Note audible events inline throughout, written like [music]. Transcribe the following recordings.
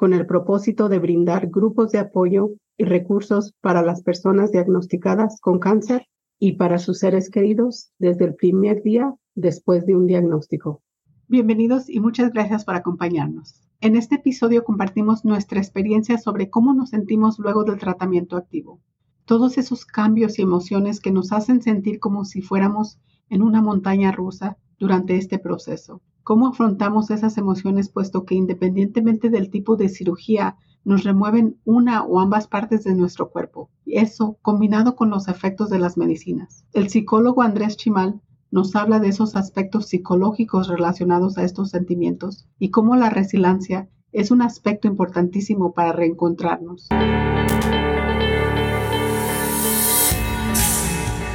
con el propósito de brindar grupos de apoyo y recursos para las personas diagnosticadas con cáncer y para sus seres queridos desde el primer día después de un diagnóstico. Bienvenidos y muchas gracias por acompañarnos. En este episodio compartimos nuestra experiencia sobre cómo nos sentimos luego del tratamiento activo. Todos esos cambios y emociones que nos hacen sentir como si fuéramos en una montaña rusa durante este proceso. ¿Cómo afrontamos esas emociones puesto que independientemente del tipo de cirugía nos remueven una o ambas partes de nuestro cuerpo. Eso combinado con los efectos de las medicinas. El psicólogo Andrés Chimal nos habla de esos aspectos psicológicos relacionados a estos sentimientos y cómo la resiliencia es un aspecto importantísimo para reencontrarnos.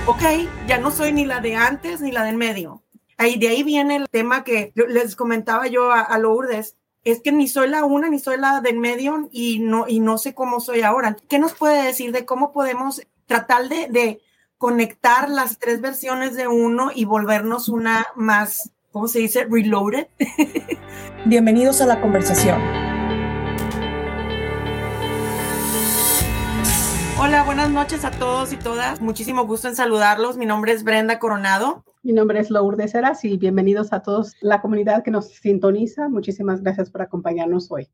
Ok, ya no soy ni la de antes ni la del medio. Ahí, de ahí viene el tema que les comentaba yo a, a Lourdes es que ni soy la una ni soy la del medio y no, y no sé cómo soy ahora. ¿Qué nos puede decir de cómo podemos tratar de, de conectar las tres versiones de uno y volvernos una más, ¿cómo se dice? Reloaded. [laughs] Bienvenidos a la conversación. Hola, buenas noches a todos y todas. Muchísimo gusto en saludarlos. Mi nombre es Brenda Coronado. Mi nombre es Lourdes Heras y bienvenidos a todos la comunidad que nos sintoniza. Muchísimas gracias por acompañarnos hoy.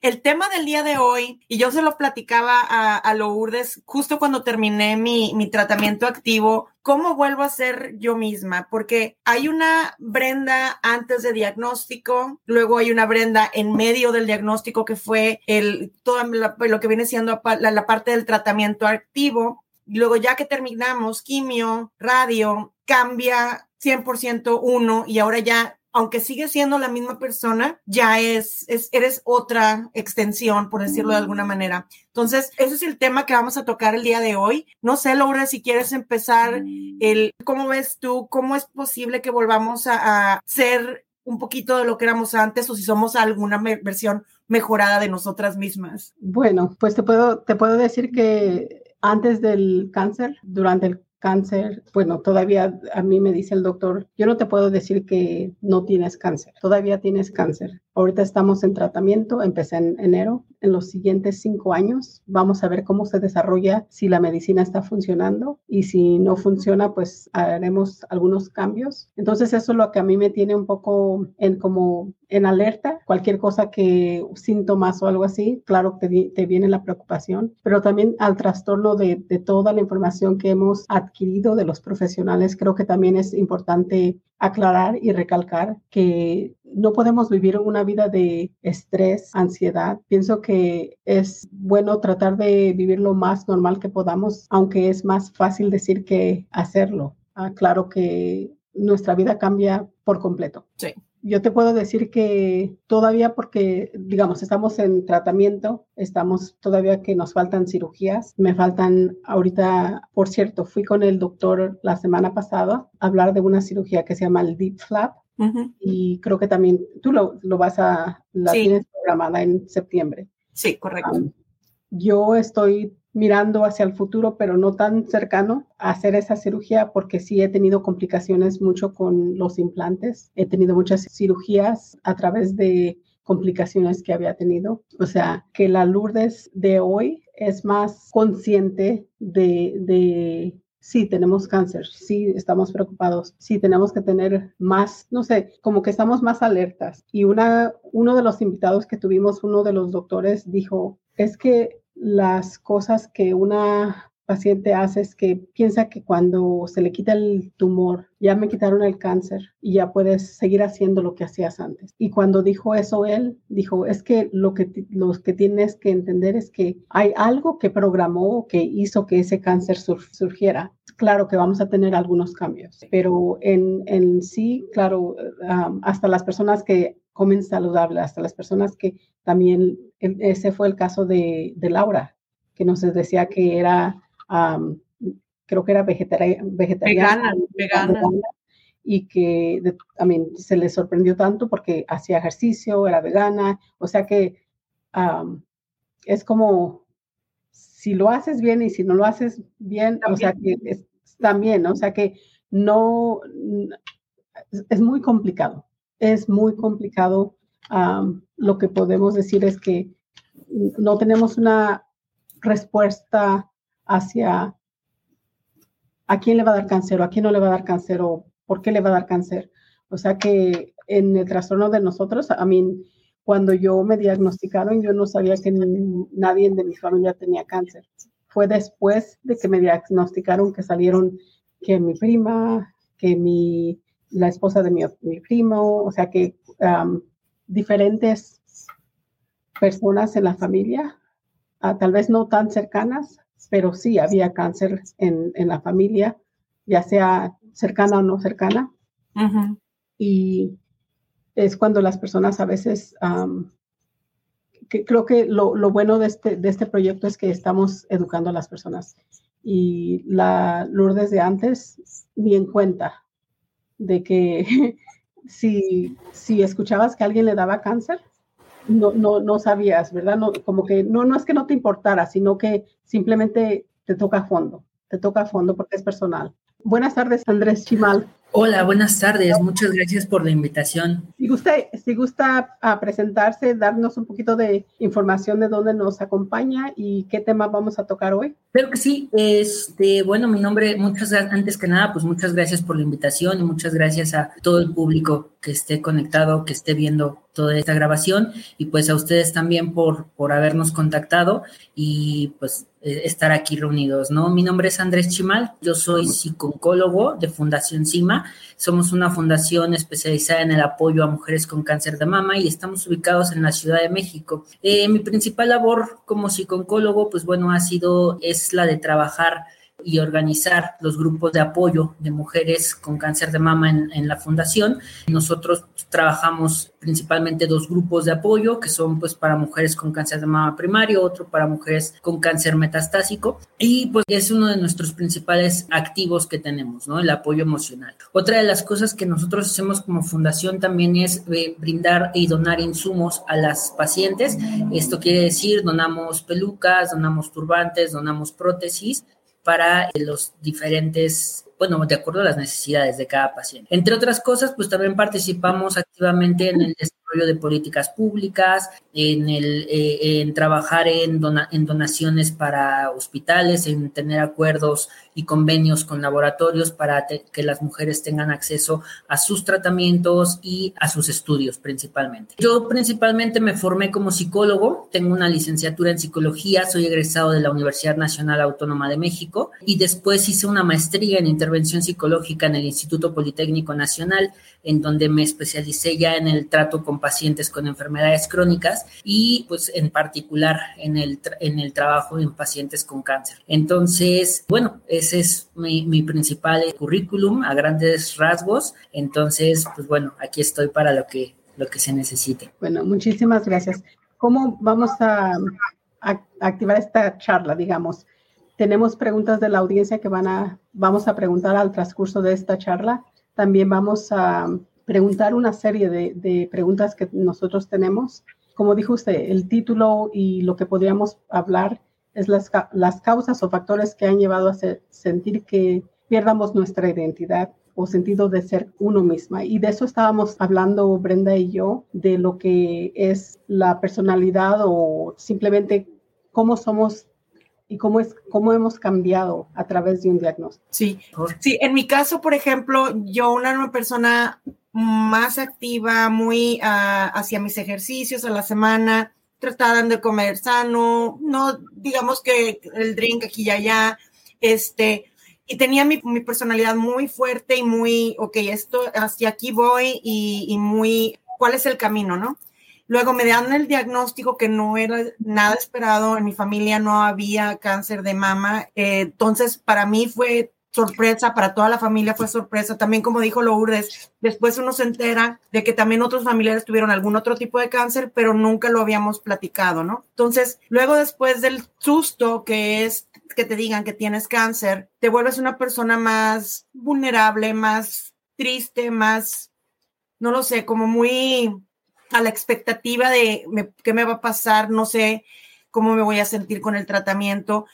El tema del día de hoy, y yo se lo platicaba a, a Lourdes justo cuando terminé mi, mi, tratamiento activo, ¿cómo vuelvo a ser yo misma? Porque hay una Brenda antes de diagnóstico, luego hay una Brenda en medio del diagnóstico que fue el, todo lo que viene siendo la, la parte del tratamiento activo. Luego ya que terminamos quimio, radio, cambia 100% uno y ahora ya aunque sigue siendo la misma persona, ya es, es, eres otra extensión, por decirlo de alguna manera. Entonces, ese es el tema que vamos a tocar el día de hoy. No sé, Laura, si quieres empezar el, ¿cómo ves tú? ¿Cómo es posible que volvamos a, a ser un poquito de lo que éramos antes o si somos alguna versión mejorada de nosotras mismas? Bueno, pues te puedo, te puedo decir que antes del cáncer, durante el cáncer, bueno, todavía a mí me dice el doctor, yo no te puedo decir que no tienes cáncer, todavía tienes cáncer. Ahorita estamos en tratamiento, empecé en enero. En los siguientes cinco años vamos a ver cómo se desarrolla, si la medicina está funcionando y si no funciona, pues haremos algunos cambios. Entonces eso es lo que a mí me tiene un poco en como en alerta. Cualquier cosa que síntomas o algo así, claro que te, viene la preocupación, pero también al trastorno de, de toda la información que hemos adquirido de los profesionales, creo que también es importante aclarar y recalcar que no podemos vivir una vida de estrés, ansiedad. Pienso que es bueno tratar de vivir lo más normal que podamos, aunque es más fácil decir que hacerlo. Ah, claro que nuestra vida cambia por completo. Sí. Yo te puedo decir que todavía porque, digamos, estamos en tratamiento, estamos todavía que nos faltan cirugías, me faltan ahorita, por cierto, fui con el doctor la semana pasada a hablar de una cirugía que se llama el Deep Flap, Uh -huh. Y creo que también tú lo, lo vas a, la sí. tienes programada en septiembre. Sí, correcto. Um, yo estoy mirando hacia el futuro, pero no tan cercano a hacer esa cirugía porque sí he tenido complicaciones mucho con los implantes. He tenido muchas cirugías a través de complicaciones que había tenido. O sea, que la Lourdes de hoy es más consciente de, de sí tenemos cáncer, sí estamos preocupados, sí tenemos que tener más, no sé, como que estamos más alertas. Y una, uno de los invitados que tuvimos, uno de los doctores, dijo, es que las cosas que una paciente hace es que piensa que cuando se le quita el tumor, ya me quitaron el cáncer y ya puedes seguir haciendo lo que hacías antes. Y cuando dijo eso él, dijo, es que lo que, los que tienes que entender es que hay algo que programó, que hizo que ese cáncer sur, surgiera. Claro que vamos a tener algunos cambios, pero en, en sí, claro, um, hasta las personas que comen saludable, hasta las personas que también, ese fue el caso de, de Laura, que nos decía que era, creo que era vegetariana, vegana, vegana. y que se le sorprendió tanto porque hacía ejercicio, era vegana, o sea que es como si lo haces bien y si no lo haces bien, o sea que es, también, o sea que no, es muy complicado, es muy complicado. lo que podemos decir es que no tenemos una respuesta hacia a quién le va a dar cáncer o a quién no le va a dar cáncer o por qué le va a dar cáncer. O sea que en el trastorno de nosotros, a mí, cuando yo me diagnosticaron, yo no sabía que nadie de mi familia tenía cáncer. Fue después de que me diagnosticaron que salieron que mi prima, que mi, la esposa de mi, mi primo, o sea que diferentes personas en la familia, ah, tal vez no tan cercanas, pero sí había cáncer en, en la familia, ya sea cercana o no cercana. Y es cuando las personas a veces, que creo que lo, lo, bueno de este, de este proyecto es que estamos educando a las personas. Y la Lourdes de antes, ni en cuenta de que [laughs] si, si escuchabas que alguien le daba cáncer, no, no, no sabías, ¿verdad? No, como que no, no es que no te importara, sino que simplemente te toca a fondo, te toca a fondo porque es personal. Buenas tardes, Andrés Chimal. Hola, buenas tardes. Muchas gracias por la invitación. Si gusta, si gusta a presentarse, darnos un poquito de información de dónde nos acompaña y qué tema vamos a tocar hoy. Creo que sí. Este, bueno, mi nombre, muchas antes que nada, pues muchas gracias por la invitación y muchas gracias a todo el público que esté conectado, que esté viendo toda esta grabación y pues a ustedes también por, por habernos contactado y pues estar aquí reunidos, ¿no? Mi nombre es Andrés Chimal, yo soy psicólogo de Fundación CIMA, somos una fundación especializada en el apoyo a mujeres con cáncer de mama y estamos ubicados en la Ciudad de México. Eh, mi principal labor como psicólogo, pues bueno, ha sido, es la de trabajar y organizar los grupos de apoyo de mujeres con cáncer de mama en, la fundación. Nosotros trabajamos principalmente dos grupos de apoyo que son pues para mujeres con cáncer de mama primario, otro para mujeres con cáncer metastásico y pues es uno de nuestros principales activos que tenemos, ¿no? El apoyo emocional. Otra de las cosas que nosotros hacemos como fundación también es eh, brindar y donar insumos a las pacientes. Esto quiere decir donamos pelucas, donamos turbantes, donamos prótesis para los diferentes, bueno, de acuerdo a las necesidades de cada paciente. Entre otras cosas, pues también participamos activamente en el desarrollo de políticas públicas, en, el, eh, en trabajar en, en donaciones para hospitales, en tener acuerdos y convenios con laboratorios para que las mujeres tengan acceso a sus tratamientos y a sus estudios principalmente. Yo principalmente me formé como psicólogo, tengo una licenciatura en psicología, soy egresado de la Universidad Nacional Autónoma de México y después hice una maestría en intervención psicológica en el Instituto Politécnico Nacional, en donde me especialicé ya en el trato con pacientes con enfermedades crónicas y pues en particular en el, en el trabajo en pacientes con cáncer. Entonces, bueno, es ese es mi, principal currículum a grandes rasgos. Entonces, pues bueno, aquí estoy para lo que, lo que se necesite. Bueno, muchísimas gracias. ¿Cómo vamos a, activar esta charla, digamos? Tenemos preguntas de la audiencia que van a, vamos a preguntar al transcurso de esta charla. También vamos a preguntar una serie de, de preguntas que nosotros tenemos. Como dijo usted, el título y lo que podríamos hablar es las, las causas o factores que han llevado a sentir que pierdamos nuestra identidad o sentido de ser uno misma. Y de eso estábamos hablando Brenda y yo, de lo que es la personalidad o simplemente cómo somos y cómo es cómo hemos cambiado a través de un diagnóstico. Sí, sí. En mi caso, por ejemplo, yo una persona más activa, muy uh, hacia mis ejercicios a la semana, trataban de comer sano, no digamos que el drink aquí y allá, este, y tenía mi, mi personalidad muy fuerte y muy, ok, esto, hacia aquí voy y, y, muy, ¿cuál es el camino, no? Luego me dan el diagnóstico que no era nada esperado, en mi familia no había cáncer de mama, eh, entonces para mí fue sorpresa, para toda la familia fue sorpresa. También, como dijo Lourdes, después uno se entera de que también otros familiares tuvieron algún otro tipo de cáncer, pero nunca lo habíamos platicado, ¿no? Entonces, luego después del susto que es que te digan que tienes cáncer, te vuelves una persona más vulnerable, más triste, más, no lo sé, como muy a la expectativa de qué me va a pasar, no sé cómo me voy a sentir con el tratamiento.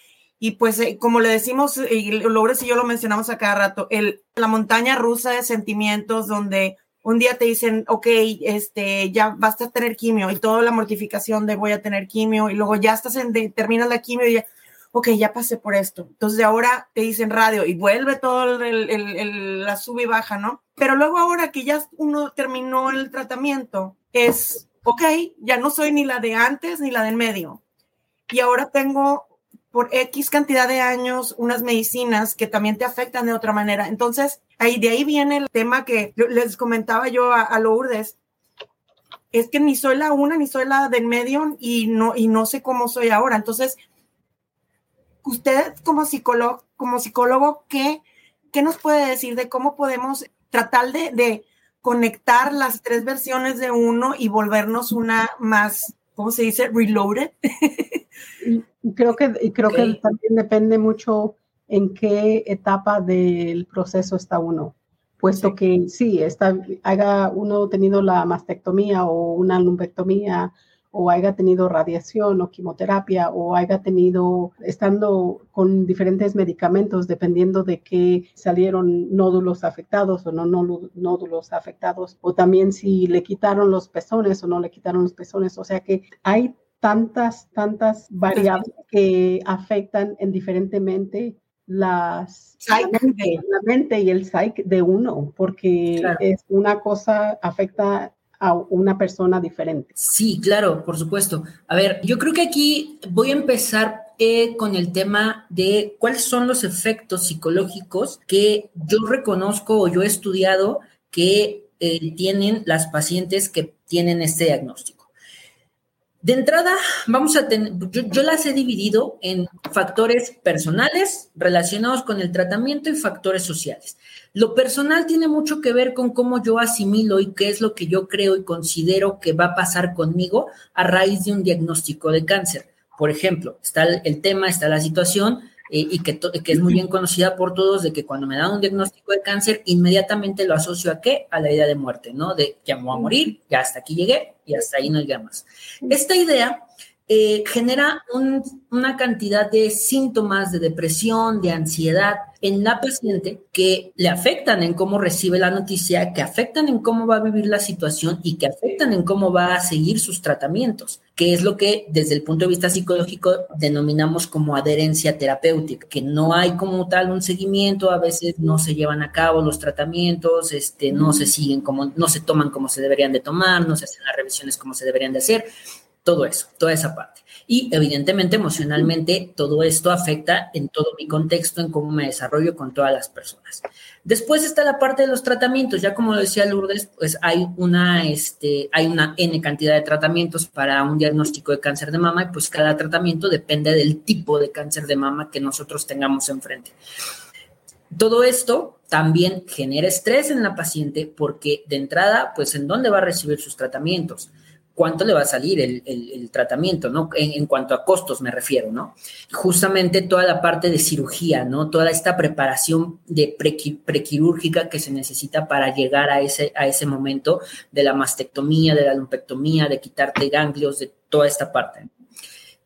Y pues, eh, como le decimos, y Lourdes y yo lo mencionamos a cada rato, el, la montaña rusa de sentimientos donde un día te dicen, ok, este, ya vas a tener quimio y toda la mortificación de voy a tener quimio y luego ya estás en, terminas la quimio y ya, ok, ya pasé por esto. Entonces ahora te dicen radio y vuelve todo el, el, la sube y baja, ¿no? Pero luego ahora que ya uno terminó el tratamiento, es, ok, ya no soy ni la de antes ni la del medio. Y ahora tengo por X cantidad de años unas medicinas que también te afectan de otra manera. Entonces, ahí de ahí viene el tema que les comentaba yo a, a Lourdes, es que ni soy la una ni soy la del medio y no, y no sé cómo soy ahora. Entonces, usted como psicólogo, como psicólogo, ¿qué, ¿qué nos puede decir de cómo podemos tratar de, de conectar las tres versiones de uno y volvernos una más, ¿cómo se dice? Reloaded. creo que, creo que también depende mucho en qué etapa del proceso está uno, puesto que sí, está, haya uno tenido la mastectomía o una lumpectomía o haya tenido radiación o quimioterapia o haya tenido, estando con diferentes medicamentos, dependiendo de qué salieron nódulos afectados o no nódulos afectados, o también si le quitaron los pezones o no le quitaron los pezones. O sea que hay tantas, tantas variables que afectan indiferentemente las la mente, y el psyche de uno, porque es una cosa afecta a una persona diferente. Sí, claro, por supuesto. A ver, yo creo que aquí voy a empezar eh, con el tema de cuáles son los efectos psicológicos que yo reconozco o yo he estudiado que eh, tienen las pacientes que tienen este diagnóstico. De entrada, vamos a tener, yo, las he dividido en factores personales relacionados con el tratamiento y factores sociales. Lo personal tiene mucho que ver con cómo yo asimilo y qué es lo que yo creo y considero que va a pasar conmigo a raíz de un diagnóstico de cáncer. Por ejemplo, está el tema, está la situación eh, y que, que, es muy bien conocida por todos de que cuando me dan un diagnóstico de cáncer, inmediatamente lo asocio a qué? A la idea de muerte, ¿no? De ya me voy a morir, ya hasta aquí llegué y hasta ahí no hay más. Esta idea eh, genera una cantidad de síntomas de depresión, de ansiedad en la paciente que le afectan en cómo recibe la noticia, que afectan en cómo va a vivir la situación y que afectan en cómo va a seguir sus tratamientos, que es lo que desde el punto de vista psicológico denominamos como adherencia terapéutica, que no hay como tal un seguimiento, a veces no se llevan a cabo los tratamientos, este, no se siguen como, no se toman como se deberían de tomar, no se hacen las revisiones como se deberían de hacer todo eso, toda esa parte. Y evidentemente emocionalmente todo esto afecta en todo mi contexto, en cómo me desarrollo con todas las personas. Después está la parte de los tratamientos, ya como decía Lourdes, pues hay una, este, hay una N cantidad de tratamientos para un diagnóstico de cáncer de mama y pues cada tratamiento depende del tipo de cáncer de mama que nosotros tengamos enfrente. Todo esto también genera estrés en la paciente porque de entrada, pues en dónde va a recibir sus tratamientos cuánto le va a salir el, tratamiento, ¿no? En, cuanto a costos me refiero, ¿no? Justamente toda la parte de cirugía, ¿no? Toda esta preparación de prequirúrgica que se necesita para llegar a ese, a ese momento de la mastectomía, de la lumpectomía, de quitarte ganglios, de toda esta parte.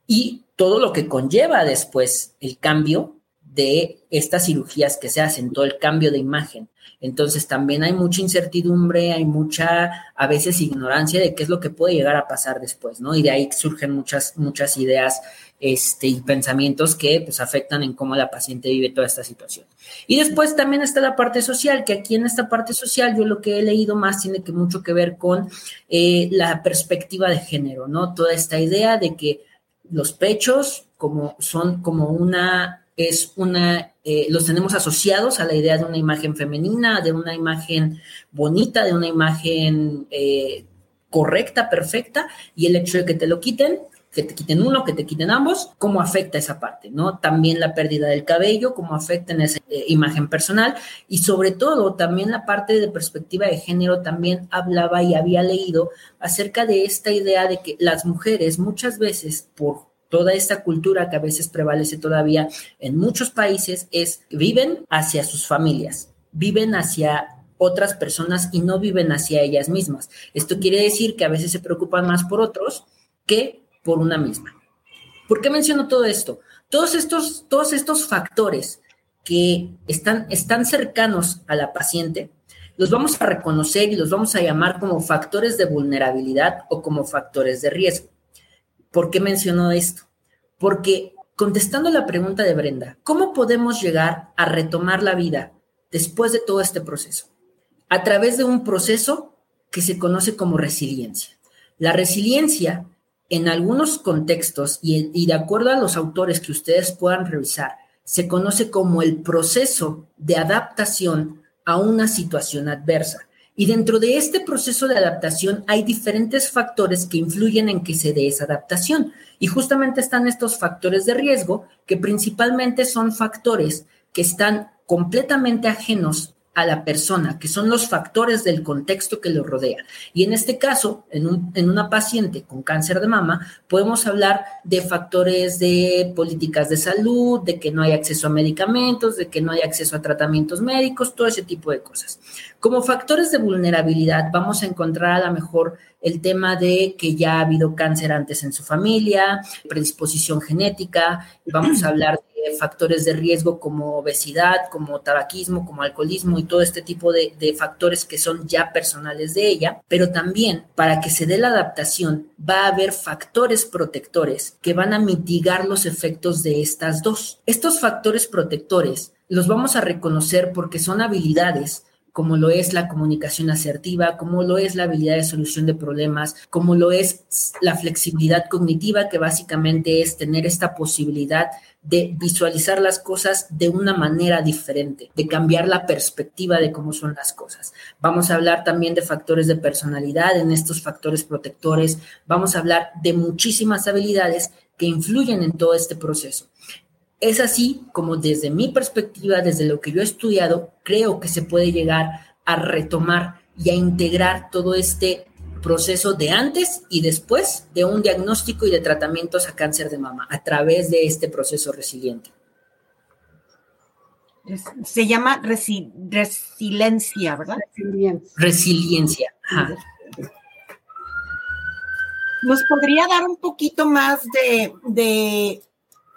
Y todo lo que conlleva después el cambio de estas cirugías que se hacen, todo el cambio de imagen. Entonces también hay mucha incertidumbre, hay mucha a veces ignorancia de qué es lo que puede llegar a pasar después, ¿no? Y de ahí surgen muchas, muchas ideas este, y pensamientos que pues afectan en cómo la paciente vive toda esta situación. Y después también está la parte social, que aquí en esta parte social yo lo que he leído más tiene que mucho que ver con eh, la perspectiva de género, ¿no? Toda esta idea de que los pechos como son como una es una, eh, los tenemos asociados a la idea de una imagen femenina, de una imagen bonita, de una imagen eh, correcta, perfecta, y el hecho de que te lo quiten que te quiten uno, que te quiten ambos, cómo afecta esa parte, ¿no? También la pérdida del cabello, cómo afecta en esa eh, imagen personal y sobre todo también la parte de perspectiva de género también hablaba y había leído acerca de esta idea de que las mujeres muchas veces por toda esta cultura que a veces prevalece todavía en muchos países es viven hacia sus familias, viven hacia otras personas y no viven hacia ellas mismas. Esto quiere decir que a veces se preocupan más por otros que por una misma. ¿Por qué menciono todo esto? Todos estos, todos estos factores que están, están cercanos a la paciente, los vamos a reconocer y los vamos a llamar como factores de vulnerabilidad o como factores de riesgo. ¿Por qué menciono esto? Porque contestando la pregunta de Brenda, ¿cómo podemos llegar a retomar la vida después de todo este proceso? A través de un proceso que se conoce como resiliencia. La resiliencia, en algunos contextos y, de acuerdo a los autores que ustedes puedan revisar, se conoce como el proceso de adaptación a una situación adversa. Y dentro de este proceso de adaptación hay diferentes factores que influyen en que se dé esa adaptación. Y justamente están estos factores de riesgo, que principalmente son factores que están completamente ajenos a la persona, que son los factores del contexto que lo rodea. Y en este caso, en, en, una paciente con cáncer de mama, podemos hablar de factores de políticas de salud, de que no hay acceso a medicamentos, de que no hay acceso a tratamientos médicos, todo ese tipo de cosas. Como factores de vulnerabilidad, vamos a encontrar a lo mejor el tema de que ya ha habido cáncer antes en su familia, predisposición genética, vamos a hablar de factores de riesgo como obesidad, como tabaquismo, como alcoholismo y todo este tipo de, factores que son ya personales de ella, pero también para que se dé la adaptación va a haber factores protectores que van a mitigar los efectos de estas dos. Estos factores protectores los vamos a reconocer porque son habilidades como lo es la comunicación asertiva, como lo es la habilidad de solución de problemas, como lo es la flexibilidad cognitiva, que básicamente es tener esta posibilidad de visualizar las cosas de una manera diferente, de cambiar la perspectiva de cómo son las cosas. Vamos a hablar también de factores de personalidad en estos factores protectores, vamos a hablar de muchísimas habilidades que influyen en todo este proceso. Es así como desde mi perspectiva, desde lo que yo he estudiado, creo que se puede llegar a retomar y a integrar todo este proceso de antes y después de un diagnóstico y de tratamientos a cáncer de mama a través de este proceso resiliente. Se llama resiliencia, ¿verdad? Resiliencia. Resiliencia. ¿Nos podría dar un poquito más de, de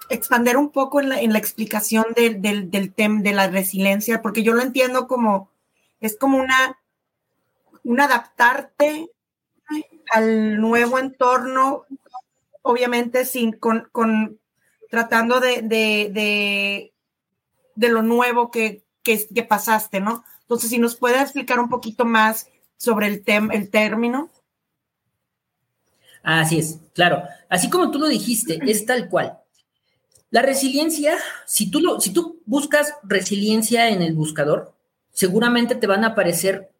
expander un poco en la, en la explicación del, del, del tema de la resiliencia, porque yo lo entiendo como, es como una, un adaptarte al nuevo entorno, obviamente sin, con, con tratando de, de, de, de lo nuevo que, que, que, pasaste, ¿no? Entonces, si nos puede explicar un poquito más sobre el, tem, el término. Así es, claro. Así como tú lo dijiste, es tal cual. La resiliencia, si tú, lo, si tú buscas resiliencia en el buscador, seguramente te van a aparecer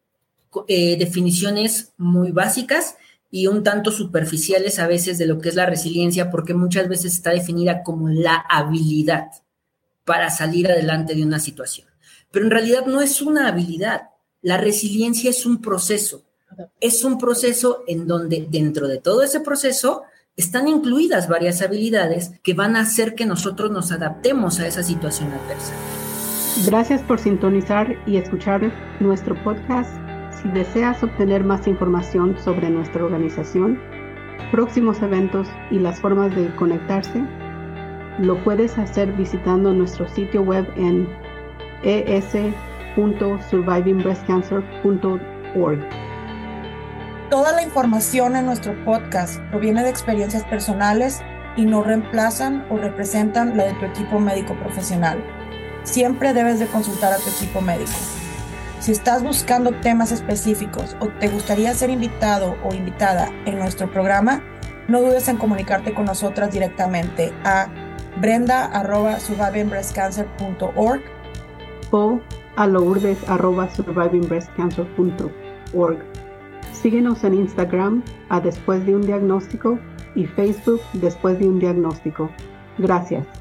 eh, definiciones muy básicas y un tanto superficiales a veces de lo que es la resiliencia, porque muchas veces está definida como la habilidad para salir adelante de una situación. Pero en realidad no es una habilidad. La resiliencia es un proceso. Es un proceso en donde dentro de todo ese proceso están incluidas varias habilidades que van a hacer que nosotros nos adaptemos a esa situación adversa. Gracias por sintonizar y escuchar nuestro podcast. Si deseas obtener más información sobre nuestra organización, próximos eventos y las formas de conectarse, lo puedes hacer visitando nuestro sitio web en es.survivingbreastcancer.org. Toda la información en nuestro podcast proviene de experiencias personales y no reemplazan o representan la de tu equipo médico profesional. Siempre debes de consultar a tu equipo médico. Si estás buscando temas específicos o te gustaría ser invitado o invitada en nuestro programa, no dudes en comunicarte con nosotras directamente a brenda.survivingbreastcancer.org o a lourdes.survivingbreastcancer.org. Síguenos en Instagram a Después de un Diagnóstico y Facebook Después de un Diagnóstico. Gracias.